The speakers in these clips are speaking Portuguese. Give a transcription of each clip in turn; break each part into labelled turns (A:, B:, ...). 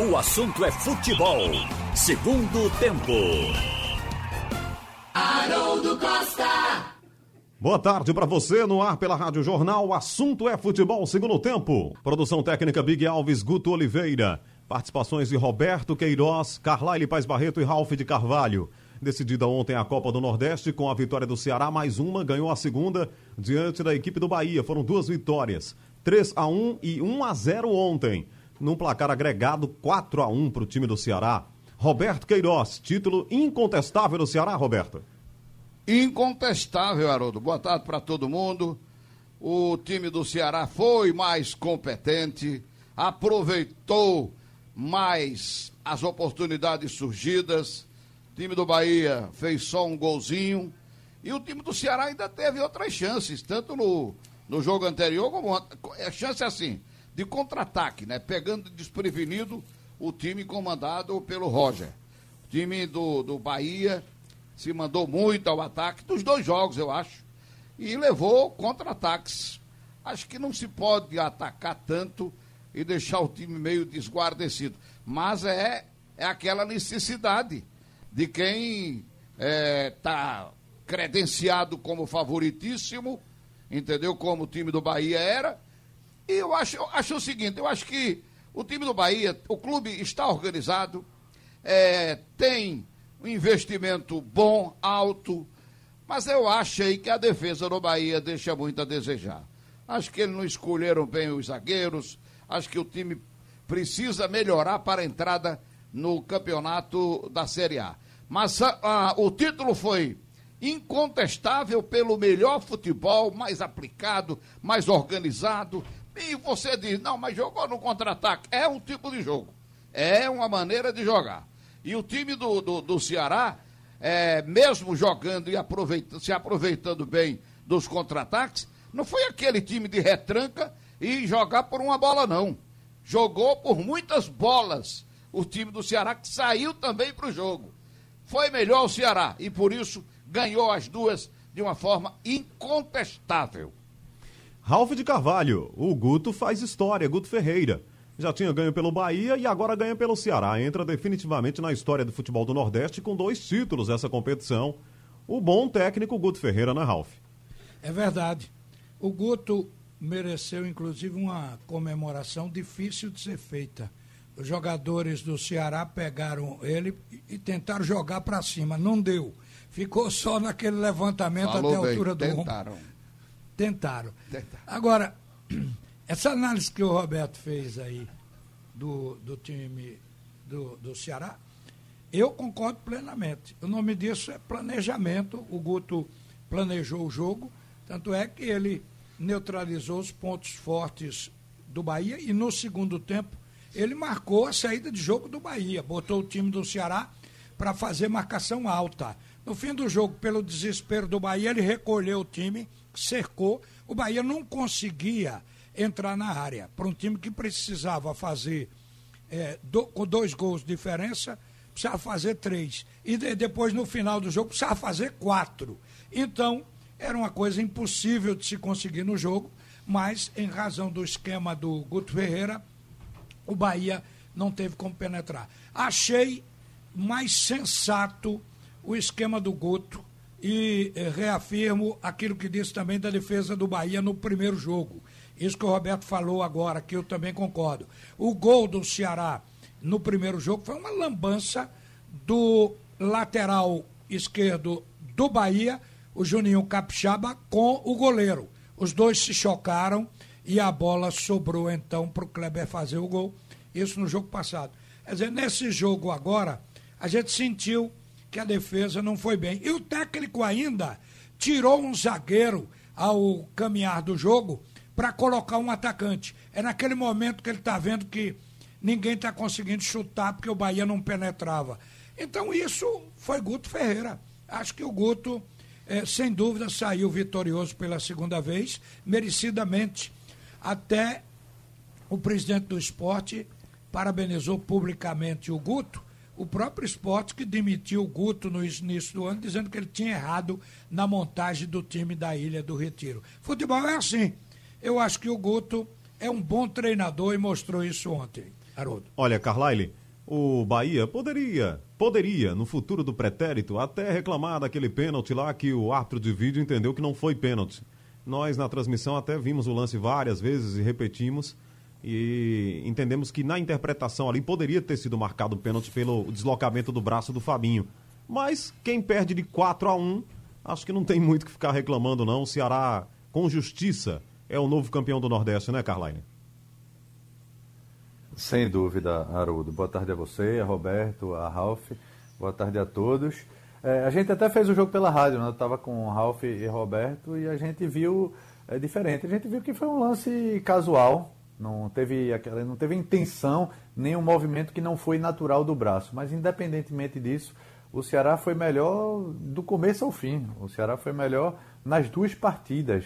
A: O assunto é futebol. Segundo tempo.
B: Haroldo Costa.
C: Boa tarde para você no ar pela Rádio Jornal. O assunto é futebol. Segundo tempo. Produção técnica Big Alves Guto Oliveira. Participações de Roberto Queiroz, Carlaile Paz Barreto e Ralph de Carvalho. Decidida ontem a Copa do Nordeste com a vitória do Ceará, mais uma, ganhou a segunda diante da equipe do Bahia. Foram duas vitórias, 3 a 1 e 1 a 0 ontem. Num placar agregado 4 a 1 para o time do Ceará. Roberto Queiroz, título incontestável do Ceará, Roberto.
D: Incontestável, Haroldo. Boa tarde para todo mundo. O time do Ceará foi mais competente, aproveitou mais as oportunidades surgidas. O time do Bahia fez só um golzinho. E o time do Ceará ainda teve outras chances, tanto no, no jogo anterior como é chance assim, de contra-ataque, né? Pegando desprevenido o time comandado pelo Roger. O time do, do Bahia se mandou muito ao ataque, dos dois jogos, eu acho, e levou contra-ataques. Acho que não se pode atacar tanto e deixar o time meio desguardecido. Mas é, é aquela necessidade de quem está é, tá credenciado como favoritíssimo, entendeu? Como o time do Bahia era. E eu acho, eu acho o seguinte, eu acho que o time do Bahia, o clube está organizado, é, tem um investimento bom, alto, mas eu achei que a defesa do Bahia deixa muito a desejar. Acho que eles não escolheram bem os zagueiros, acho que o time precisa melhorar para a entrada no campeonato da Série A. Mas a, a, o título foi incontestável pelo melhor futebol, mais aplicado, mais organizado. E você diz, não, mas jogou no contra-ataque. É um tipo de jogo. É uma maneira de jogar. E o time do, do, do Ceará, é, mesmo jogando e aproveita, se aproveitando bem dos contra-ataques, não foi aquele time de retranca e jogar por uma bola, não. Jogou por muitas bolas o time do Ceará, que saiu também para o jogo. Foi melhor o Ceará e por isso ganhou as duas de uma forma incontestável.
C: Ralf de Carvalho, o Guto faz história, Guto Ferreira. Já tinha ganho pelo Bahia e agora ganha pelo Ceará. Entra definitivamente na história do futebol do Nordeste com dois títulos essa competição. O bom técnico Guto Ferreira, né, Ralf?
E: É verdade. O Guto mereceu, inclusive, uma comemoração difícil de ser feita. Os jogadores do Ceará pegaram ele e tentaram jogar para cima. Não deu. Ficou só naquele levantamento
D: Falou
E: até a altura
D: bem,
E: do
D: tentaram.
E: ombro. Tentaram.
D: Tentaram.
E: Agora, essa análise que o Roberto fez aí do, do time do, do Ceará, eu concordo plenamente. O nome disso é planejamento. O Guto planejou o jogo, tanto é que ele neutralizou os pontos fortes do Bahia e no segundo tempo ele marcou a saída de jogo do Bahia, botou o time do Ceará para fazer marcação alta. No fim do jogo, pelo desespero do Bahia, ele recolheu o time, cercou. O Bahia não conseguia entrar na área. Para um time que precisava fazer é, do, com dois gols de diferença, precisava fazer três. E de, depois, no final do jogo, precisava fazer quatro. Então, era uma coisa impossível de se conseguir no jogo, mas em razão do esquema do Guto Ferreira, o Bahia não teve como penetrar. Achei mais sensato o esquema do Guto e eh, reafirmo aquilo que disse também da defesa do Bahia no primeiro jogo. Isso que o Roberto falou agora, que eu também concordo. O gol do Ceará no primeiro jogo foi uma lambança do lateral esquerdo do Bahia, o Juninho Capixaba, com o goleiro. Os dois se chocaram e a bola sobrou então para o Kleber fazer o gol. Isso no jogo passado. Quer dizer, nesse jogo agora, a gente sentiu que a defesa não foi bem. E o técnico ainda tirou um zagueiro ao caminhar do jogo para colocar um atacante. É naquele momento que ele está vendo que ninguém está conseguindo chutar porque o Bahia não penetrava. Então isso foi Guto Ferreira. Acho que o Guto, eh, sem dúvida, saiu vitorioso pela segunda vez, merecidamente. Até o presidente do esporte parabenizou publicamente o Guto, o próprio esporte que demitiu o Guto no início do ano, dizendo que ele tinha errado na montagem do time da Ilha do Retiro. Futebol é assim. Eu acho que o Guto é um bom treinador e mostrou isso ontem. Haroldo.
C: Olha, Carlyle, o Bahia poderia, poderia, no futuro do pretérito, até reclamar daquele pênalti lá que o árbitro de vídeo entendeu que não foi pênalti. Nós, na transmissão, até vimos o lance várias vezes e repetimos. E entendemos que na interpretação ali poderia ter sido marcado o pênalti pelo deslocamento do braço do Fabinho. Mas quem perde de 4 a 1 acho que não tem muito que ficar reclamando, não. O Ceará, com justiça, é o novo campeão do Nordeste, né, Carline?
F: Sem dúvida, Haroldo. Boa tarde a você, a Roberto, a Ralph. Boa tarde a todos. É, a gente até fez o jogo pela rádio, né? Eu estava com o Ralph e Roberto e a gente viu é, diferente. A gente viu que foi um lance casual, não teve aquela, não teve intenção, nenhum movimento que não foi natural do braço. Mas independentemente disso, o Ceará foi melhor do começo ao fim. O Ceará foi melhor nas duas partidas.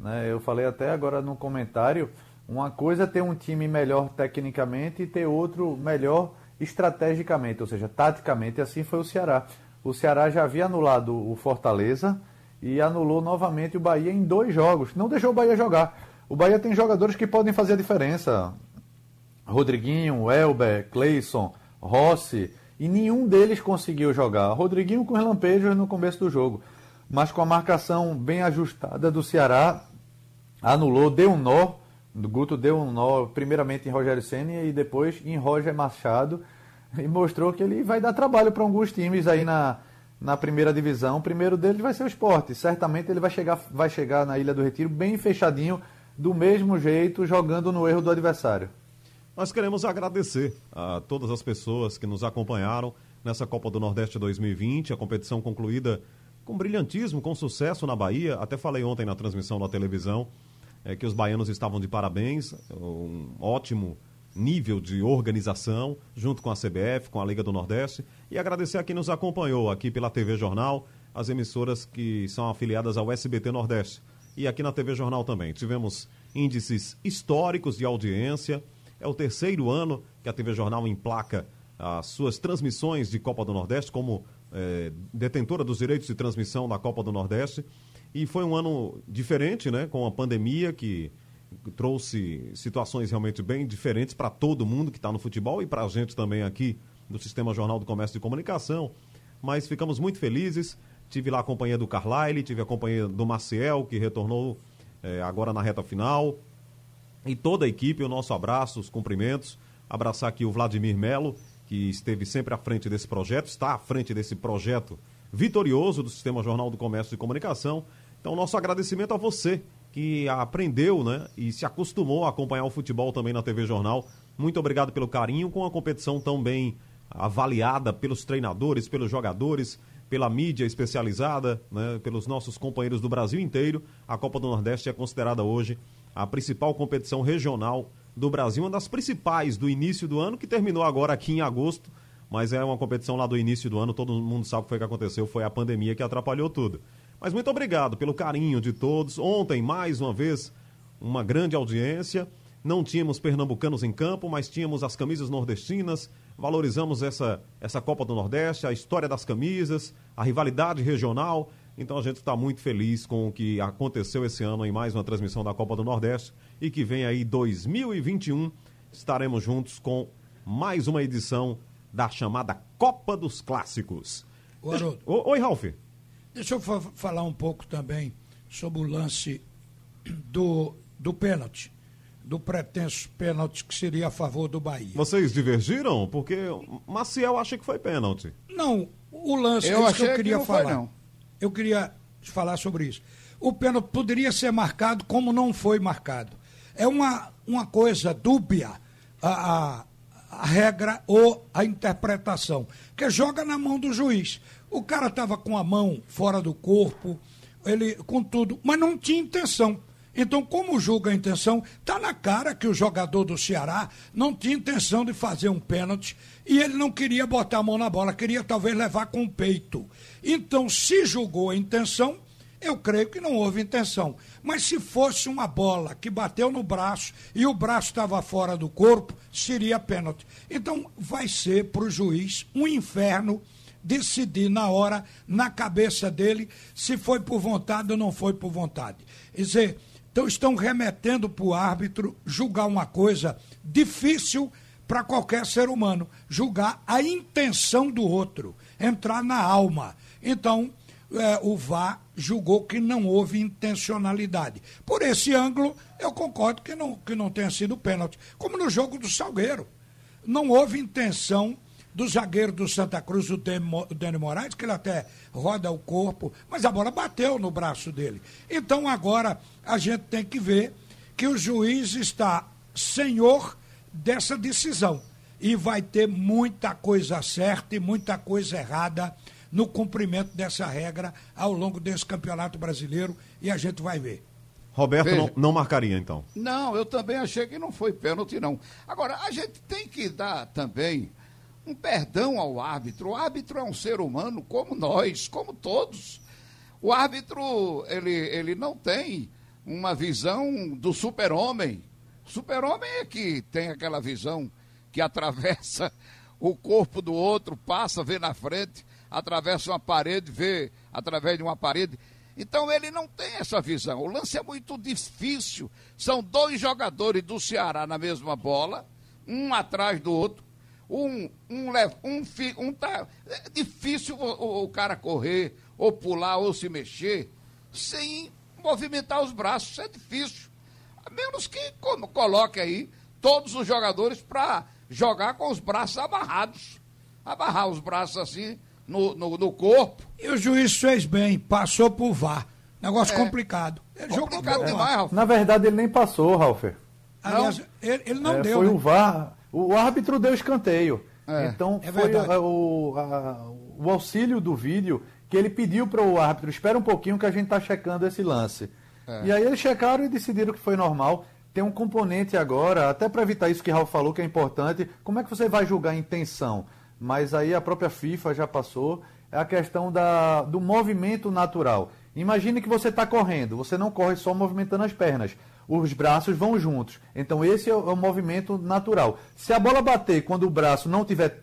F: Né? Eu falei até agora no comentário, uma coisa é ter um time melhor tecnicamente e ter outro melhor estrategicamente, ou seja, taticamente, assim foi o Ceará. O Ceará já havia anulado o Fortaleza e anulou novamente o Bahia em dois jogos. Não deixou o Bahia jogar. O Bahia tem jogadores que podem fazer a diferença. Rodriguinho, Elber, Cleison, Rossi, e nenhum deles conseguiu jogar. Rodriguinho com relampejos no começo do jogo, mas com a marcação bem ajustada do Ceará, anulou, deu um nó. O Guto deu um nó primeiramente em Rogério Senna e depois em Roger Machado e mostrou que ele vai dar trabalho para alguns times aí na, na primeira divisão. O primeiro deles vai ser o esporte. Certamente ele vai chegar, vai chegar na Ilha do Retiro bem fechadinho, do mesmo jeito, jogando no erro do adversário.
C: Nós queremos agradecer a todas as pessoas que nos acompanharam nessa Copa do Nordeste 2020, a competição concluída com brilhantismo, com sucesso na Bahia. Até falei ontem na transmissão da televisão é, que os baianos estavam de parabéns, um ótimo nível de organização, junto com a CBF, com a Liga do Nordeste. E agradecer a quem nos acompanhou aqui pela TV Jornal, as emissoras que são afiliadas ao SBT Nordeste. E aqui na TV Jornal também. Tivemos índices históricos de audiência é o terceiro ano que a TV Jornal emplaca as suas transmissões de Copa do Nordeste como é, detentora dos direitos de transmissão da Copa do Nordeste. E foi um ano diferente, né? Com a pandemia que trouxe situações realmente bem diferentes para todo mundo que está no futebol e para a gente também aqui do Sistema Jornal do Comércio e Comunicação. Mas ficamos muito felizes. Tive lá a companhia do Carlyle, tive a companhia do Maciel, que retornou é, agora na reta final e toda a equipe, o nosso abraço, os cumprimentos. Abraçar aqui o Vladimir Melo, que esteve sempre à frente desse projeto, está à frente desse projeto vitorioso do Sistema Jornal do Comércio e Comunicação. Então, nosso agradecimento a você que aprendeu né, e se acostumou a acompanhar o futebol também na TV Jornal. Muito obrigado pelo carinho com a competição tão bem avaliada pelos treinadores, pelos jogadores, pela mídia especializada, né, pelos nossos companheiros do Brasil inteiro. A Copa do Nordeste é considerada hoje a principal competição regional do Brasil, uma das principais do início do ano, que terminou agora aqui em agosto, mas é uma competição lá do início do ano, todo mundo sabe o que foi que aconteceu, foi a pandemia que atrapalhou tudo. Mas muito obrigado pelo carinho de todos. Ontem, mais uma vez, uma grande audiência. Não tínhamos pernambucanos em campo, mas tínhamos as camisas nordestinas. Valorizamos essa, essa Copa do Nordeste, a história das camisas, a rivalidade regional. Então a gente está muito feliz com o que aconteceu esse ano em mais uma transmissão da Copa do Nordeste e que vem aí 2021 estaremos juntos com mais uma edição da chamada Copa dos Clássicos.
E: Deixa...
C: Oi, Ralf.
E: Deixa eu fa falar um pouco também sobre o lance do, do pênalti, do pretenso pênalti que seria a favor do Bahia.
C: Vocês divergiram? Porque Maciel acha que foi pênalti.
E: Não, o lance
D: eu
E: é que eu queria
D: que
E: falar.
D: Foi, não
E: eu queria falar sobre isso. O pênalti poderia ser marcado como não foi marcado. É uma, uma coisa dúbia a, a, a regra ou a interpretação, que joga na mão do juiz. O cara estava com a mão fora do corpo, ele com tudo, mas não tinha intenção. Então, como julga a intenção, está na cara que o jogador do Ceará não tinha intenção de fazer um pênalti e ele não queria botar a mão na bola, queria talvez levar com o peito. Então, se julgou a intenção, eu creio que não houve intenção. Mas se fosse uma bola que bateu no braço e o braço estava fora do corpo, seria pênalti. Então, vai ser para o juiz um inferno decidir na hora, na cabeça dele, se foi por vontade ou não foi por vontade. Quer dizer, então estão remetendo para o árbitro julgar uma coisa difícil para qualquer ser humano, julgar a intenção do outro, entrar na alma. Então, é, o VAR julgou que não houve intencionalidade. Por esse ângulo, eu concordo que não, que não tenha sido pênalti. Como no jogo do Salgueiro. Não houve intenção do zagueiro do Santa Cruz, o Dani Moraes, que ele até roda o corpo, mas a bola bateu no braço dele. Então agora a gente tem que ver que o juiz está senhor dessa decisão. E vai ter muita coisa certa e muita coisa errada no cumprimento dessa regra ao longo desse campeonato brasileiro e a gente vai ver.
C: Roberto não, não, marcaria, então.
D: Não, eu também achei que não foi pênalti, não. Agora, a gente tem que dar também um perdão ao árbitro. O árbitro é um ser humano como nós, como todos. O árbitro, ele, ele não tem uma visão do super-homem. Super-homem é que tem aquela visão que atravessa o corpo do outro, passa, vê na frente atravessa uma parede, vê através de uma parede. Então ele não tem essa visão. O lance é muito difícil. São dois jogadores do Ceará na mesma bola, um atrás do outro. Um, um, um, um tá, é difícil o, o cara correr, ou pular, ou se mexer, sem movimentar os braços. Isso é difícil. A menos que como, coloque aí todos os jogadores para jogar com os braços amarrados. Amarrar os braços assim, no, no, no, corpo.
E: E o juiz fez bem, passou por VAR. Negócio é. complicado.
F: Ele complicado demais, Ralf. Na verdade, ele nem passou, Ralf.
E: Aliás, ele, ele, não
F: é,
E: deu.
F: Foi
E: né?
F: o VAR. O árbitro deu escanteio. É. Então, é foi a, o, a, o auxílio do vídeo que ele pediu para o árbitro: espera um pouquinho que a gente está checando esse lance. É. E aí eles checaram e decidiram que foi normal. Tem um componente agora, até para evitar isso que Ralf falou, que é importante. Como é que você vai julgar a intenção? mas aí a própria FIFA já passou, é a questão da, do movimento natural. Imagine que você está correndo, você não corre só movimentando as pernas, os braços vão juntos. Então esse é o, movimento natural. Se a bola bater quando o braço não tiver,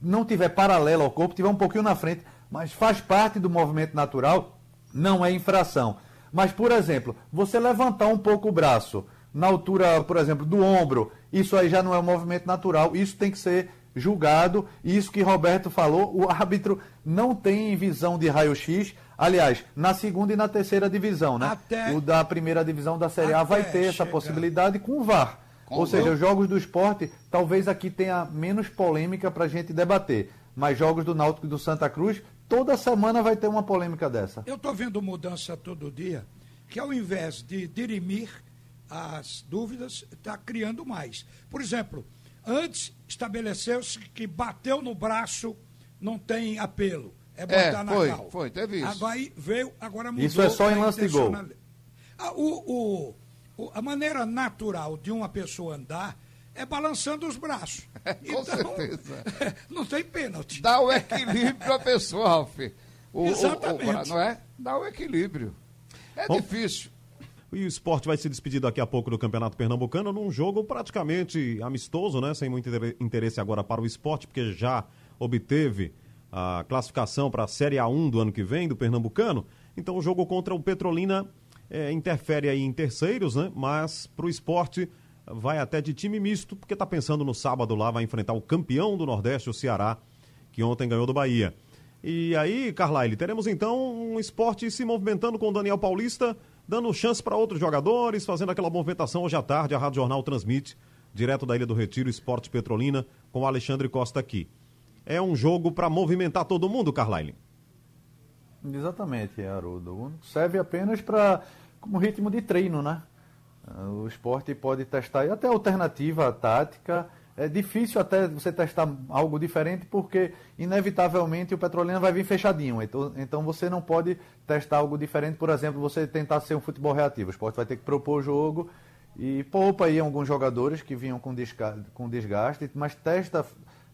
F: não tiver paralelo ao corpo, tiver um pouquinho na frente, mas faz parte do movimento natural, não é infração. Mas, por exemplo, você levantar um pouco o braço na altura, por exemplo, do ombro, isso aí já não é um movimento natural, isso tem que ser julgado. Isso que Roberto falou, o árbitro não tem visão de raio-x. Aliás, na segunda e na terceira divisão, né? Até... O da primeira divisão da Série A vai ter essa possibilidade com o VAR. Com Ou seja, os jogos do esporte, talvez aqui tenha menos polêmica para a gente debater. Mas jogos do Náutico e do Santa Cruz, toda semana vai ter uma polêmica dessa.
E: Eu estou vendo mudança todo dia, que ao invés de dirimir as dúvidas, está criando mais. Por exemplo, Antes, estabeleceu-se que bateu no braço não tem apelo. É botar é,
D: foi,
E: na cal.
D: Foi, teve isso.
E: Agora veio, agora mudou.
F: Isso é só em lance de gol.
E: Ah, o, o, a maneira natural de uma pessoa andar é balançando os braços.
D: É, com então, certeza.
E: não tem pênalti.
D: Dá o equilíbrio à pessoa, Ralf. O, Exatamente. O, o, não é? Dá o equilíbrio. É Bom, difícil.
C: E o esporte vai se despedir daqui a pouco do Campeonato Pernambucano num jogo praticamente amistoso, né? Sem muito interesse agora para o esporte, porque já obteve a classificação para a Série A1 do ano que vem, do Pernambucano. Então o jogo contra o Petrolina é, interfere aí em terceiros, né? Mas para o esporte vai até de time misto, porque está pensando no sábado lá, vai enfrentar o campeão do Nordeste, o Ceará, que ontem ganhou do Bahia. E aí, Carlyle, teremos então um esporte se movimentando com o Daniel Paulista dando chance para outros jogadores, fazendo aquela movimentação hoje à tarde. A Rádio Jornal transmite, direto da Ilha do Retiro, Esporte Petrolina, com o Alexandre Costa aqui. É um jogo para movimentar todo mundo, Carlyle?
F: Exatamente, Haroldo. Serve apenas para como ritmo de treino, né? O esporte pode testar até alternativa tática é difícil até você testar algo diferente, porque inevitavelmente o Petrolina vai vir fechadinho. Então, então você não pode testar algo diferente, por exemplo, você tentar ser um futebol reativo. O esporte vai ter que propor o jogo e poupa aí alguns jogadores que vinham com desgaste mas testa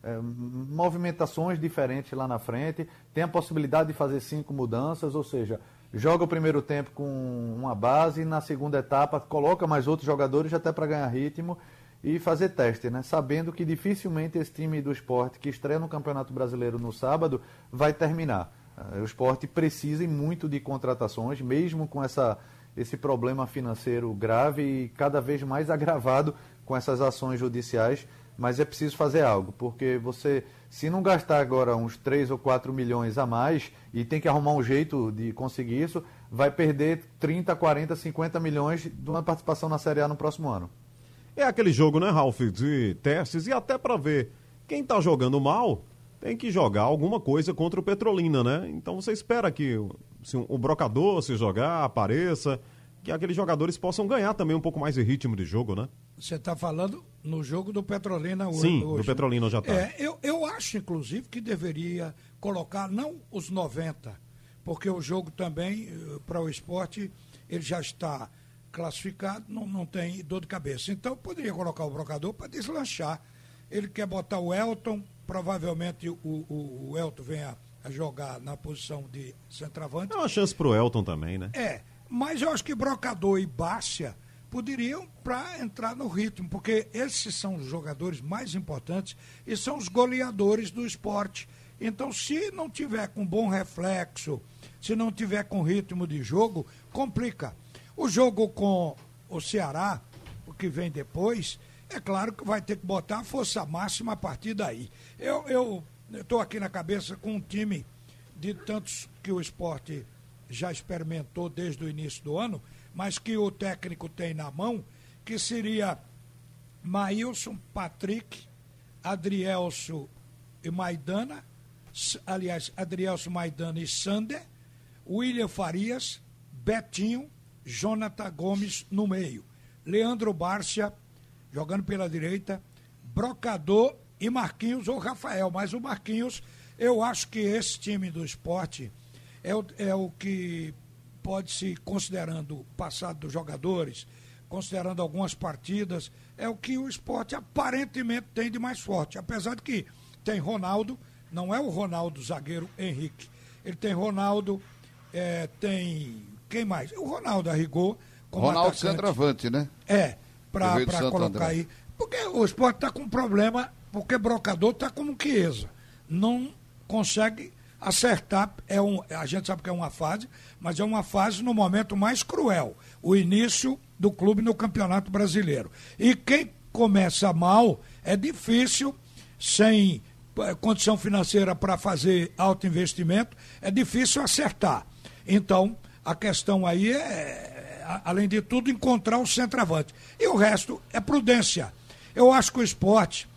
F: é, movimentações diferentes lá na frente, tem a possibilidade de fazer cinco mudanças, ou seja, joga o primeiro tempo com uma base, na segunda etapa coloca mais outros jogadores até para ganhar ritmo e fazer teste, né? Sabendo que dificilmente esse time do esporte que estreia no Campeonato Brasileiro no sábado vai terminar. Eh, o esporte precisa muito de contratações, mesmo com essa, esse problema financeiro grave e cada vez mais agravado com essas ações judiciais. Mas é preciso fazer algo, porque você, se não gastar agora uns 3 ou 4 milhões a mais e tem que arrumar um jeito de conseguir isso, vai perder 30, 40, 50 milhões de uma participação na Série A no próximo ano.
C: É aquele jogo, né, Ralf, de testes e até para ver quem está jogando mal tem que jogar alguma coisa contra o Petrolina, né? Então você espera que se o brocador se jogar, apareça, que aqueles jogadores possam ganhar também um pouco mais de ritmo de jogo, né?
E: Você está falando no jogo do Petrolina hoje.
C: Sim,
E: hoje.
C: do Petrolina já está.
E: É, eu, eu acho, inclusive, que deveria colocar não os 90, porque o jogo também, eh, para o esporte, ele já está classificado, não, não tem dor de cabeça. Então, poderia colocar o brocador para deslanchar. Ele quer botar o Elton, provavelmente o, o, o Elton venha a jogar na posição de centroavante.
C: É uma chance para o Elton também, né?
E: É, mas eu acho que Brocador e Bárcia poderiam para entrar no ritmo, porque esses são os jogadores mais importantes e são os goleadores do esporte. Então, se não tiver com bom reflexo, se não tiver com ritmo de jogo, complica. O jogo com o Ceará, o que vem depois, é claro que vai ter que botar a força máxima a partir daí. Eu estou aqui na cabeça com um time de tantos que o esporte já experimentou desde o início do ano, mas que o técnico tem na mão, que seria Maílson, Patrick, Adrielso e Maidana, aliás, Adrielso, Maidana e Sander, William Farias, Betinho, Jonathan Gomes no meio, Leandro Bárcia jogando pela direita, Brocador e Marquinhos ou Rafael, mas o Marquinhos, eu acho que esse time do esporte é o, é o que pode se, considerando o passado dos jogadores, considerando algumas partidas, é o que o esporte aparentemente tem de mais forte. Apesar de que tem Ronaldo, não é o Ronaldo zagueiro Henrique. Ele tem Ronaldo, é, tem. Quem mais? O Ronaldo Arrigou.
D: Ronaldo atacante. centroavante, né?
E: É, para colocar André. aí. Porque o esporte está com problema, porque Brocador está como Chiesa. Não consegue acertar é um, a gente sabe que é uma fase, mas é uma fase no momento mais cruel, o início do clube no Campeonato Brasileiro. E quem começa mal é difícil sem eh, condição financeira para fazer alto investimento, é difícil acertar. Então, a questão aí é, além de tudo, encontrar o centroavante. E o resto é prudência. Eu acho que o esporte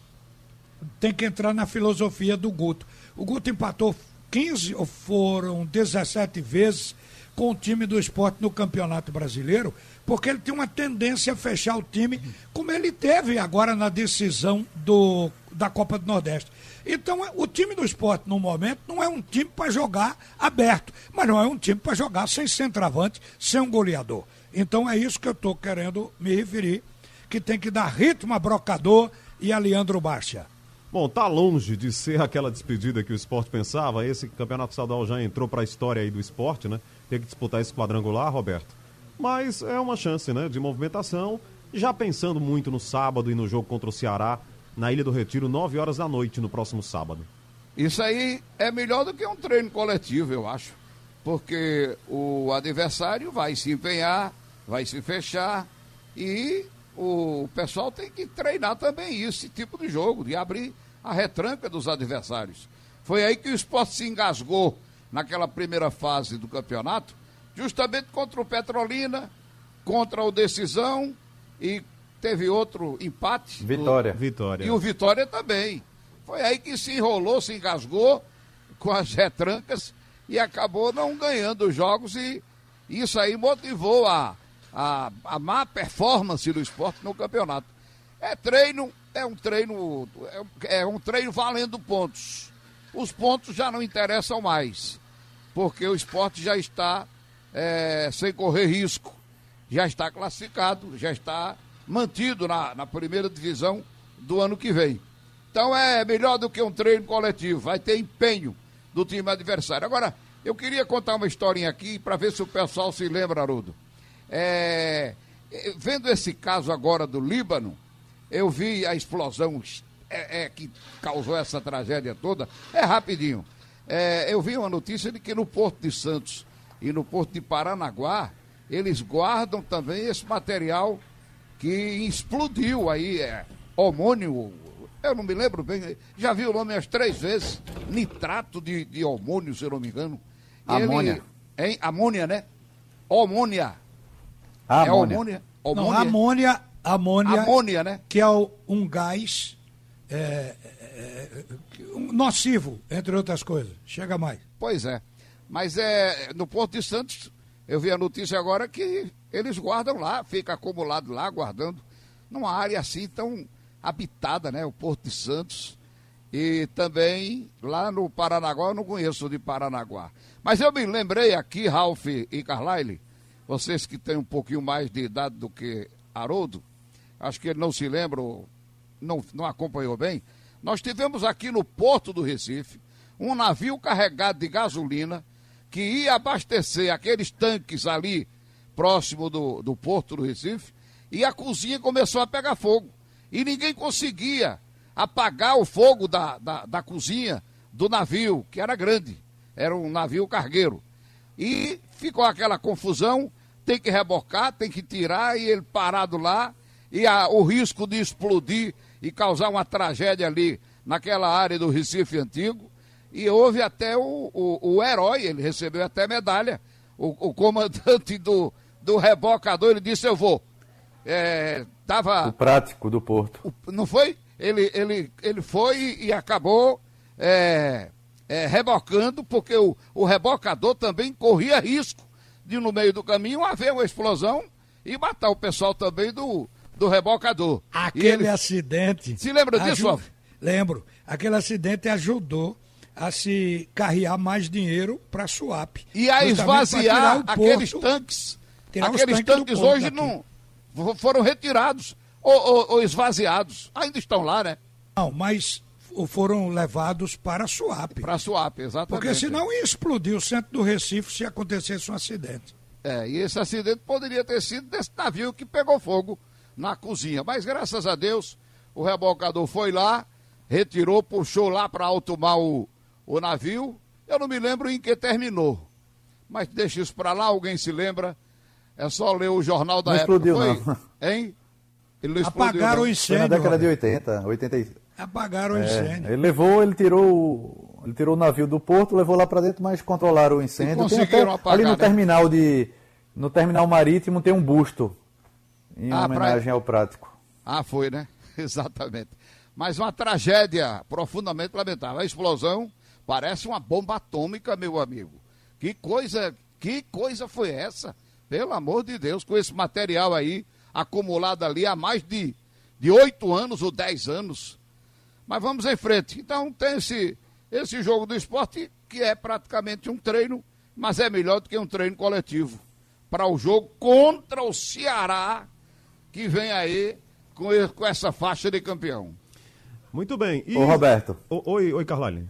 E: tem que entrar na filosofia do Guto. O Guto empatou 15 ou foram 17 vezes com o time do esporte no Campeonato Brasileiro, porque ele tem uma tendência a fechar o time, como ele teve agora na decisão do, da Copa do Nordeste. Então, é, o time do esporte, no momento, não é um time para jogar aberto, mas não é um time para jogar sem centroavante, sem um goleador. Então, é isso que eu estou querendo me referir, que tem que dar ritmo a Brocador e a Leandro Bárcia.
C: Bom, tá longe de ser aquela despedida que o esporte pensava. Esse campeonato estadual já entrou para a história aí do esporte, né? Tem que disputar esse quadrangular, Roberto. Mas é uma chance, né? De movimentação. Já pensando muito no sábado e no jogo contra o Ceará, na Ilha do Retiro, 9 horas da noite no próximo sábado.
D: Isso aí é melhor do que um treino coletivo, eu acho. Porque o adversário vai se empenhar, vai se fechar e o pessoal tem que treinar também esse tipo de jogo, de abrir a retranca dos adversários. Foi aí que o esporte se engasgou naquela primeira fase do campeonato, justamente contra o Petrolina, contra o Decisão e teve outro empate.
F: Vitória.
D: Do...
C: Vitória.
D: E o Vitória também. Foi aí que se enrolou, se engasgou com as retrancas e acabou não ganhando os jogos e isso aí motivou a, a, a má performance do esporte no campeonato. É treino, é um treino, é, é um treino valendo pontos. Os pontos já não interessam mais, porque o esporte já está é, sem correr risco, já está classificado, já está mantido na, na primeira divisão do ano que vem. Então é melhor do que um treino coletivo, vai ter empenho do time adversário. Agora, eu queria contar uma historinha aqui para ver se o pessoal se lembra, Arudo. É, vendo esse caso agora do Líbano, eu vi a explosão é, é, que causou essa tragédia toda. É rapidinho. É, eu vi uma notícia de que no Porto de Santos e no Porto de Paranaguá, eles guardam também esse material que explodiu aí, é, homônio, Eu não me lembro bem. Já vi o nome umas três vezes. Nitrato de, de hormônio, se eu não me engano.
F: Amônia.
D: Ele, hein? Amônia, né? Homônia.
F: Ah,
D: é
F: amônia.
D: homônia?
E: Não,
D: Homônia?
E: amônia, amônia,
D: Amônia, né?
E: que é um gás é, é, nocivo, entre outras coisas. Chega mais.
D: Pois é. Mas é no Porto de Santos, eu vi a notícia agora que eles guardam lá, fica acumulado lá, guardando, numa área assim tão habitada, né? O Porto de Santos. E também lá no Paranaguá, eu não conheço de Paranaguá. Mas eu me lembrei aqui, Ralph e Carlyle, vocês que têm um pouquinho mais de idade do que Haroldo, acho que ele não se lembra, não, não acompanhou bem. Nós tivemos aqui no Porto do Recife um navio carregado de gasolina que ia abastecer aqueles tanques ali próximo do, do Porto do Recife e a cozinha começou a pegar fogo. E ninguém conseguia apagar o fogo da, da, da cozinha do navio, que era grande, era um navio cargueiro. E ficou aquela confusão, tem que rebocar, tem que tirar, e ele parado lá, e a- o risco de explodir e causar uma tragédia ali naquela área do Recife Antigo. E houve até o, o, o herói, ele recebeu até medalha. O, o comandante do, do rebocador, ele disse, eu vou. É, tava,
F: O prático do Porto.
D: não foi? Ele, ele, ele foi e acabou é, é, rebocando, porque o, o rebocador também corria risco de, no meio do caminho, haver uma explosão e matar o pessoal também do, do rebocador.
E: Aquele
D: ele-
E: acidente.
D: Se lembra disso, Alf?
E: Lembro. Aquele acidente ajudou a se carrear mais dinheiro para a SUAP.
D: E a esvaziar aqueles tanques. Aqueles
E: tanques
D: tanques hoje
E: daqui.
D: não fo- foram retirados ou, ou- ou esvaziados. Ainda estão lá, né?
E: Não, mas foram levados para a SUAP.
D: Para a SUAP, exatamente.
E: Porque senão ia explodir o centro do Recife se acontecesse um acidente.
D: É, e esse acidente poderia ter sido desse navio que pegou fogo na cozinha. Mas graças a Deus, o rebocador foi lá, retirou, puxou lá para alto mar o, o navio. Eu não me lembro em que terminou. Mas deixa isso para lá, alguém se lembra? É só ler o jornal da
F: Não
D: época.
F: explodiu,
D: foi?
F: não.
D: Hein? Ele não explodiu,
E: Apagaram
D: não.
E: o
F: Foi
E: incêndio.
F: na década de
E: Roberto.
F: 80, 80
E: Apagaram o
F: é,
E: incêndio.
F: Ele levou, ele tirou, o- ele tirou o navio do porto, levou lá para dentro, mas controlaram o incêndio. Tem
D: conseguiram
F: até,
D: apagar,
F: ali no
D: né?
F: terminal de, no terminal marítimo tem um busto em
D: Ah, pra-
F: homenagem ao prático.
D: Ah, foi, né? Exatamente. Mas uma tragédia profundamente lamentável. A explosão parece uma bomba atômica, meu amigo. Que coisa, que coisa foi essa? Pelo amor de Deus, com esse material aí acumulado ali há mais de de oito anos ou dez anos. Mas vamos em frente. Então tem esse, esse jogo do esporte que é praticamente um treino, mas é melhor do que um treino coletivo. Para o jogo contra o Ceará, que vem aí com, com essa faixa de campeão.
C: Muito bem. E...
F: Ô Roberto,
C: O- Oi, oi, Carlyle.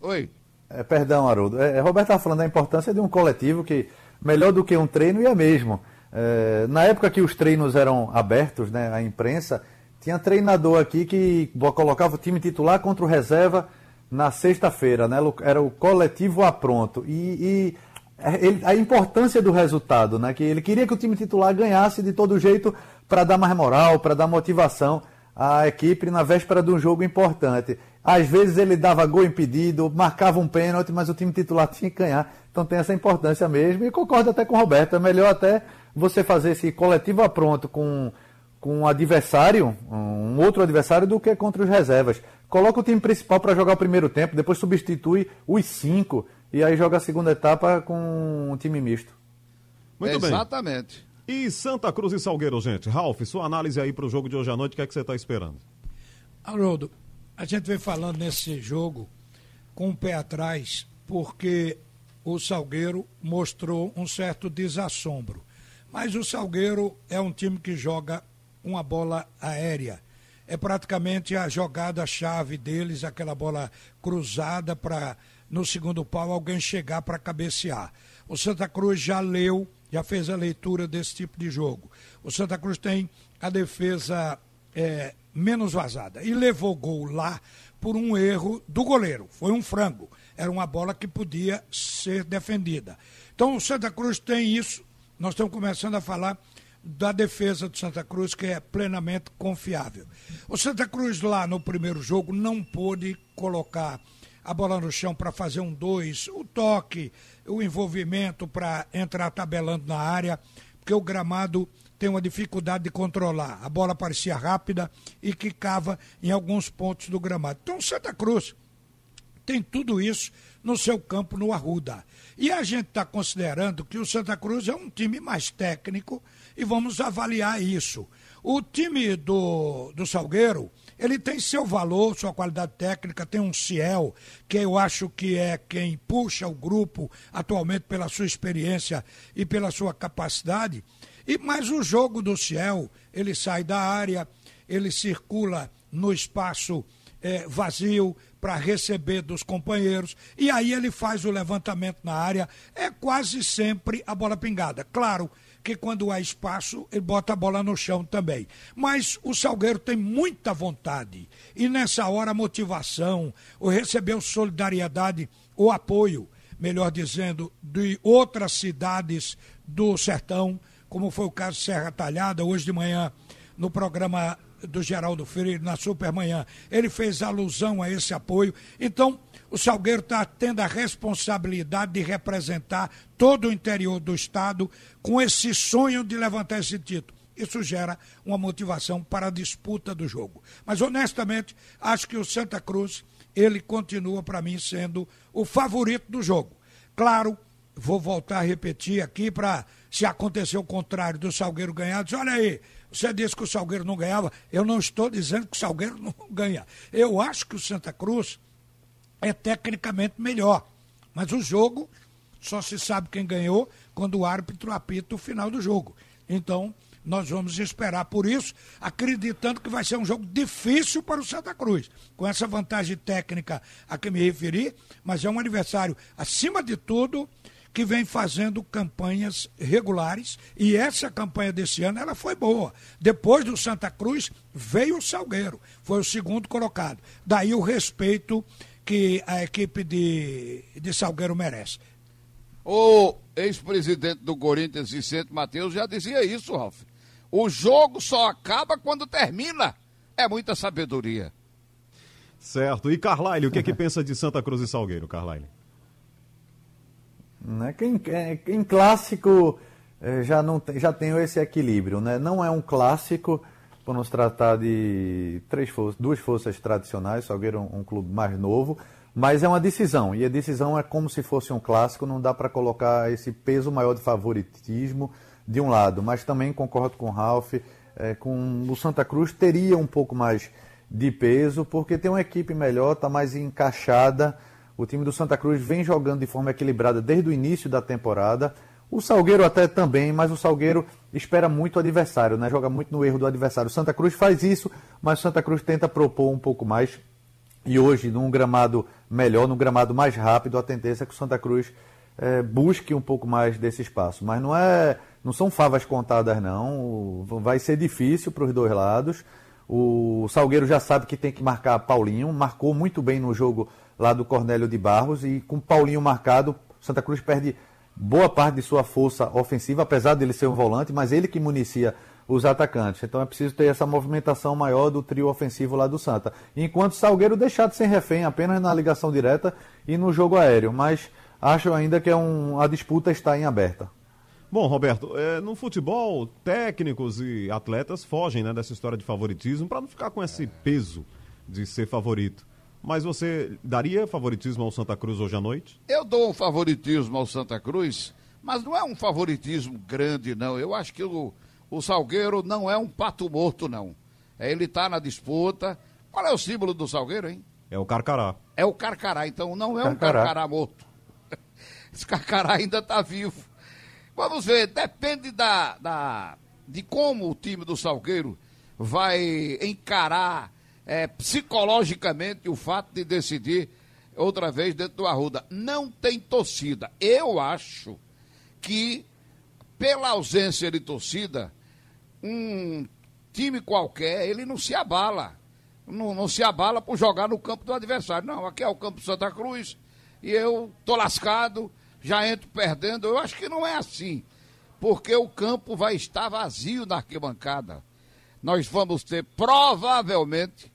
D: Oi.
F: é, perdão, Haroldo. É, Roberto estava falando da importância de um coletivo que, melhor do que um treino, ia mesmo. É, na época que os treinos eram abertos, né, à imprensa, tinha treinador aqui que colocava o time titular contra o reserva na sexta-feira, né? Era o coletivo a pronto. E, e é, ele- a importância do resultado, né? Que ele queria que o time titular ganhasse de todo jeito para dar mais moral, para dar motivação à equipe na véspera de um jogo importante. Às vezes ele dava gol impedido, marcava um pênalti, mas o time titular tinha que ganhar. Então tem essa importância mesmo. E concordo até com o Roberto. É melhor até você fazer esse coletivo a pronto com, com um adversário, um outro adversário, do que contra os reservas. Coloca o time principal para jogar o primeiro tempo, depois substitui os cinco e aí joga a segunda etapa com um time misto.
C: Muito bem.
D: Exatamente.
C: E Santa Cruz e Salgueiro, gente. Ralf, sua análise aí para o jogo de hoje à noite, o que é que você está esperando?
E: Haroldo, a gente vem falando nesse jogo com o pé atrás, porque o Salgueiro mostrou um certo desassombro. Mas o Salgueiro é um time que joga uma bola aérea. É praticamente a jogada-chave deles, aquela bola cruzada para no segundo pau alguém chegar para cabecear. O Santa Cruz já leu, já fez a leitura desse tipo de jogo. O Santa Cruz tem a defesa é, menos vazada. E levou gol lá por um erro do goleiro. Foi um frango. Era uma bola que podia ser defendida. Então o Santa Cruz tem isso. Nós estamos começando a falar da defesa do Santa Cruz, que é plenamente confiável. O Santa Cruz lá no primeiro jogo não pôde colocar a bola no chão para fazer um dois, o toque, o envolvimento para entrar tabelando na área, porque o gramado tem uma dificuldade de controlar. A bola parecia rápida e quicava em alguns pontos do gramado. Então, Santa Cruz tem tudo isso no seu campo no Arruda. E a gente está considerando que o Santa Cruz é um time mais técnico e vamos avaliar isso. O time do, do Salgueiro, ele tem seu valor, sua qualidade técnica, tem um Ciel, que eu acho que é quem puxa o grupo atualmente pela sua experiência e pela sua capacidade. E Mas o jogo do Ciel, ele sai da área, ele circula no espaço é, vazio para receber dos companheiros e aí ele faz o levantamento na área. É quase sempre a bola pingada. Claro que quando há espaço, ele bota a bola no chão também. Mas o Salgueiro tem muita vontade. E nessa hora a motivação, o receber solidariedade, o apoio, melhor dizendo, de outras cidades do sertão, como foi o caso de Serra Talhada, hoje de manhã, no programa do Geraldo Freire, na Supermanhã, ele fez alusão a esse apoio. Então, o Salgueiro está tendo a responsabilidade de representar todo o interior do Estado com esse sonho de levantar esse título. Isso gera uma motivação para a disputa do jogo. Mas, honestamente, acho que o Santa Cruz, ele continua, para mim, sendo o favorito do jogo. Claro, vou voltar a repetir aqui para, se acontecer o contrário do Salgueiro ganhar, diz, olha aí, você disse que o Salgueiro não ganhava. Eu não estou dizendo que o Salgueiro não ganha. Eu acho que o Santa Cruz é tecnicamente melhor. Mas o jogo só se sabe quem ganhou quando o árbitro apita o final do jogo. Então, nós vamos esperar por isso, acreditando que vai ser um jogo difícil para o Santa Cruz, com essa vantagem técnica a que me referi, mas é um adversário, acima de tudo, que vem fazendo campanhas regulares e essa campanha desse ano ela foi boa. Depois do Santa Cruz veio o Salgueiro, foi o segundo colocado. Daí o respeito que a equipe de, de Salgueiro merece.
D: O ex-presidente do Corinthians, Vicente Matheus, já dizia isso, Ralf. O jogo só acaba quando termina. É muita sabedoria.
C: Certo. E Carlyle, o que é que pensa de Santa Cruz e Salgueiro, Carlyle?
F: Né? Em, é, em clássico é, já, não tem, já tem esse equilíbrio. Né? Não é um clássico por nos tratar de três forças, duas forças tradicionais, Salgueiro é um, um clube mais novo, mas é uma decisão. E a decisão é como se fosse um clássico, não dá para colocar esse peso maior de favoritismo de um lado. Mas também concordo com o Ralf, é, com o Santa Cruz teria um pouco mais de peso, porque tem uma equipe melhor, está mais encaixada o time do Santa Cruz vem jogando de forma equilibrada desde o início da temporada. O Salgueiro até também, mas o Salgueiro espera muito o adversário, né? Joga muito no erro do adversário. Santa Cruz faz isso, mas Santa Cruz tenta propor um pouco mais. E hoje, num gramado melhor, num gramado mais rápido, a tendência é que o Santa Cruz é, busque um pouco mais desse espaço. Mas não é, não são favas contadas, não. Vai ser difícil para os dois lados. O Salgueiro já sabe que tem que marcar Paulinho, marcou muito bem no jogo lá do Cornélio de Barros e com Paulinho marcado, Santa Cruz perde boa parte de sua força ofensiva, apesar dele ser um volante, mas ele que municia os atacantes. Então é preciso ter essa movimentação maior do trio ofensivo lá do Santa. Enquanto Salgueiro deixar de ser refém apenas na ligação direta e no jogo aéreo, mas acho ainda que é um, a disputa está em aberta.
C: Bom, Roberto, é, no futebol, técnicos e atletas fogem né, dessa história de favoritismo para não ficar com esse peso de ser favorito. Mas você daria favoritismo ao Santa Cruz hoje à noite?
D: Eu dou um favoritismo ao Santa Cruz, mas não é um favoritismo grande, não. Eu acho que o, o Salgueiro não é um pato morto, não. É, ele está na disputa. Qual é o símbolo do Salgueiro, hein?
C: É o Carcará.
D: É o Carcará, então não é carcará. um Carcará morto. Esse Carcará ainda está vivo. Vamos ver, depende da, da, de como o time do Salgueiro vai encarar é, psicologicamente o fato de decidir outra vez dentro do Arruda. Não tem torcida. Eu acho que, pela ausência de torcida, um time qualquer, ele não se abala. Não, não se abala por jogar no campo do adversário. Não, aqui é o campo Santa Cruz e eu tô lascado, já entro perdendo. Eu acho que não é assim. porque o campo vai estar vazio na arquibancada. Nós vamos ter provavelmente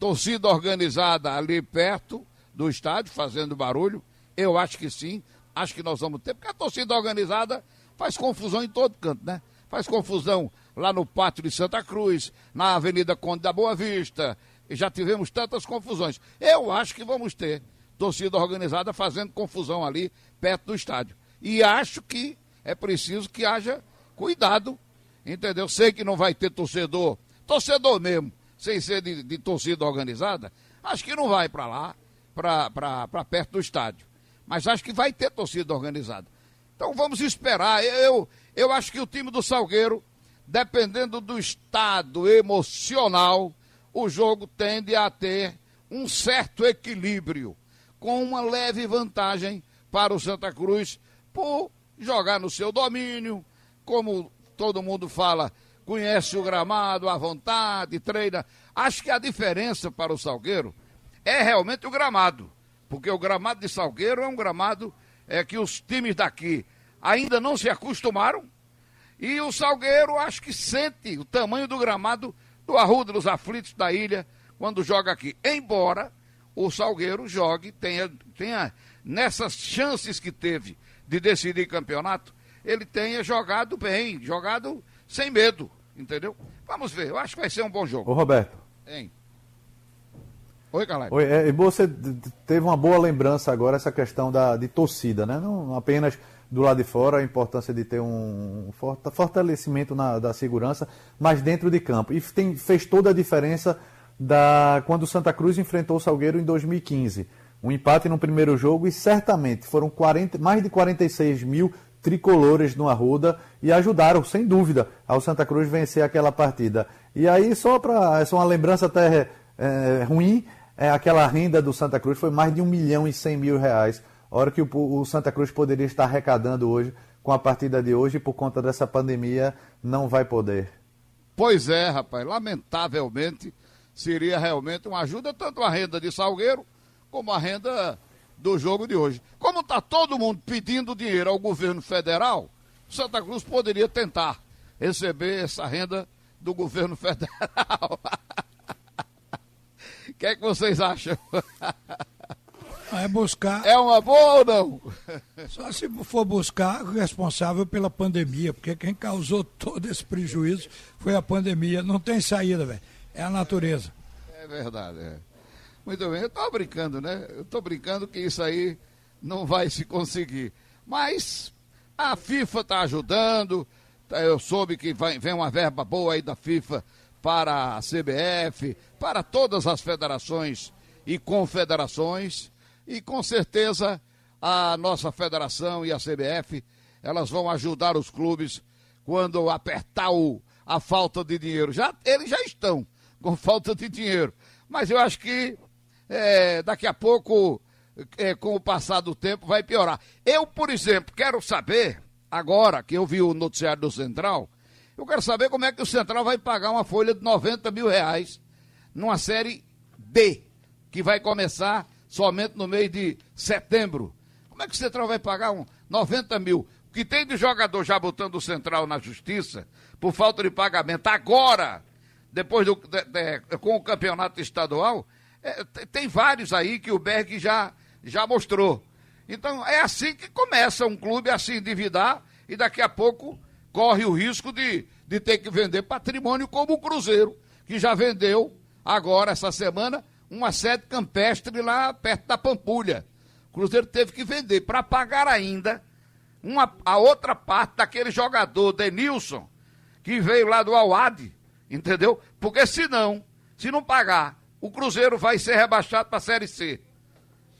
D: torcida organizada ali perto do estádio, fazendo barulho. Eu acho que sim, acho que nós vamos ter, porque a torcida organizada faz confusão em todo canto, né? Faz confusão lá no Pátio de Santa Cruz, na Avenida Conde da Boa Vista. E já tivemos tantas confusões. Eu acho que vamos ter torcida organizada fazendo confusão ali perto do estádio. E acho que é preciso que haja cuidado, entendeu? Sei que não vai ter torcedor, torcedor mesmo, sem ser de, de torcida organizada, acho que não vai para lá, para perto do estádio. Mas acho que vai ter torcida organizada. Então vamos esperar. Eu, eu acho que o time do Salgueiro, dependendo do estado emocional, o jogo tende a ter um certo equilíbrio, com uma leve vantagem para o Santa Cruz por jogar no seu domínio, como todo mundo fala, conhece o gramado à vontade, treina. Acho que a diferença para o Salgueiro é realmente o gramado, porque o gramado de Salgueiro é um gramado é, que os times daqui ainda não se acostumaram. E o Salgueiro acho que sente o tamanho do gramado do Arruda dos Aflitos da ilha quando joga aqui. Embora o Salgueiro jogue, tenha, tenha nessas chances que teve de decidir campeonato, ele tenha jogado bem, jogado sem medo, entendeu? Vamos ver, eu acho que vai ser um bom jogo.
F: Ô Roberto.
D: Hein? Oi, Calais.
F: Oi, é, você teve uma boa lembrança agora, essa questão da, de torcida, né? Não apenas do lado de fora, a importância de ter um fortalecimento na, da segurança, mas dentro de campo. E tem, fez toda a diferença da quando o Santa Cruz enfrentou o Salgueiro em 2015 um empate no primeiro jogo e certamente foram 40, mais de 46 mil tricolores no Arruda e ajudaram, sem dúvida, ao Santa Cruz vencer aquela partida. E aí, só para. Essa é uma lembrança até é, ruim, é, aquela renda do Santa Cruz foi mais de 1 milhão e 100 mil reais, hora que o, o Santa Cruz poderia estar arrecadando hoje com a partida de hoje, por conta dessa pandemia, não vai poder.
D: Pois é, rapaz, lamentavelmente seria realmente uma ajuda, tanto a renda de Salgueiro como a renda do jogo de hoje. Como está todo mundo pedindo dinheiro ao governo federal, Santa Cruz poderia tentar receber essa renda do governo federal. O que é que vocês acham?
E: É buscar.
D: É uma boa ou não?
E: Só se for buscar o responsável pela pandemia, porque quem causou todo esse prejuízo foi a pandemia. Não tem saída, velho. É a natureza.
D: É verdade, é. Muito bem, eu estou brincando, né? Eu estou brincando que isso aí não vai se conseguir. Mas a FIFA está ajudando. Eu soube que vai, vem uma verba boa aí da FIFA para a CBF, para todas as federações e confederações. E com certeza a nossa federação e a CBF, elas vão ajudar os clubes quando apertar o, a falta de dinheiro. Já, eles já estão com falta de dinheiro. Mas eu acho que é, daqui a pouco, é, com o passar do tempo, vai piorar. Eu, por exemplo, quero saber, agora que eu vi o noticiário do Central, eu quero saber como é que o Central vai pagar uma folha de 90 mil reais numa série D, que vai começar somente no mês de setembro. Como é que o Central vai pagar um 90 mil? O que tem de jogador já botando o Central na justiça por falta de pagamento agora, depois do, de, de, com o campeonato estadual, é, tem vários aí que o Berg já, já mostrou. Então é assim que começa um clube a se endividar e daqui a pouco corre o risco de, de ter que vender patrimônio como o Cruzeiro, que já vendeu agora, essa semana, uma sede campestre lá perto da Pampulha. O Cruzeiro teve que vender para pagar ainda uma, a outra parte daquele jogador, Denilson, que veio lá do Awad, entendeu? Porque senão, se não pagar o Cruzeiro vai ser rebaixado para a Série C.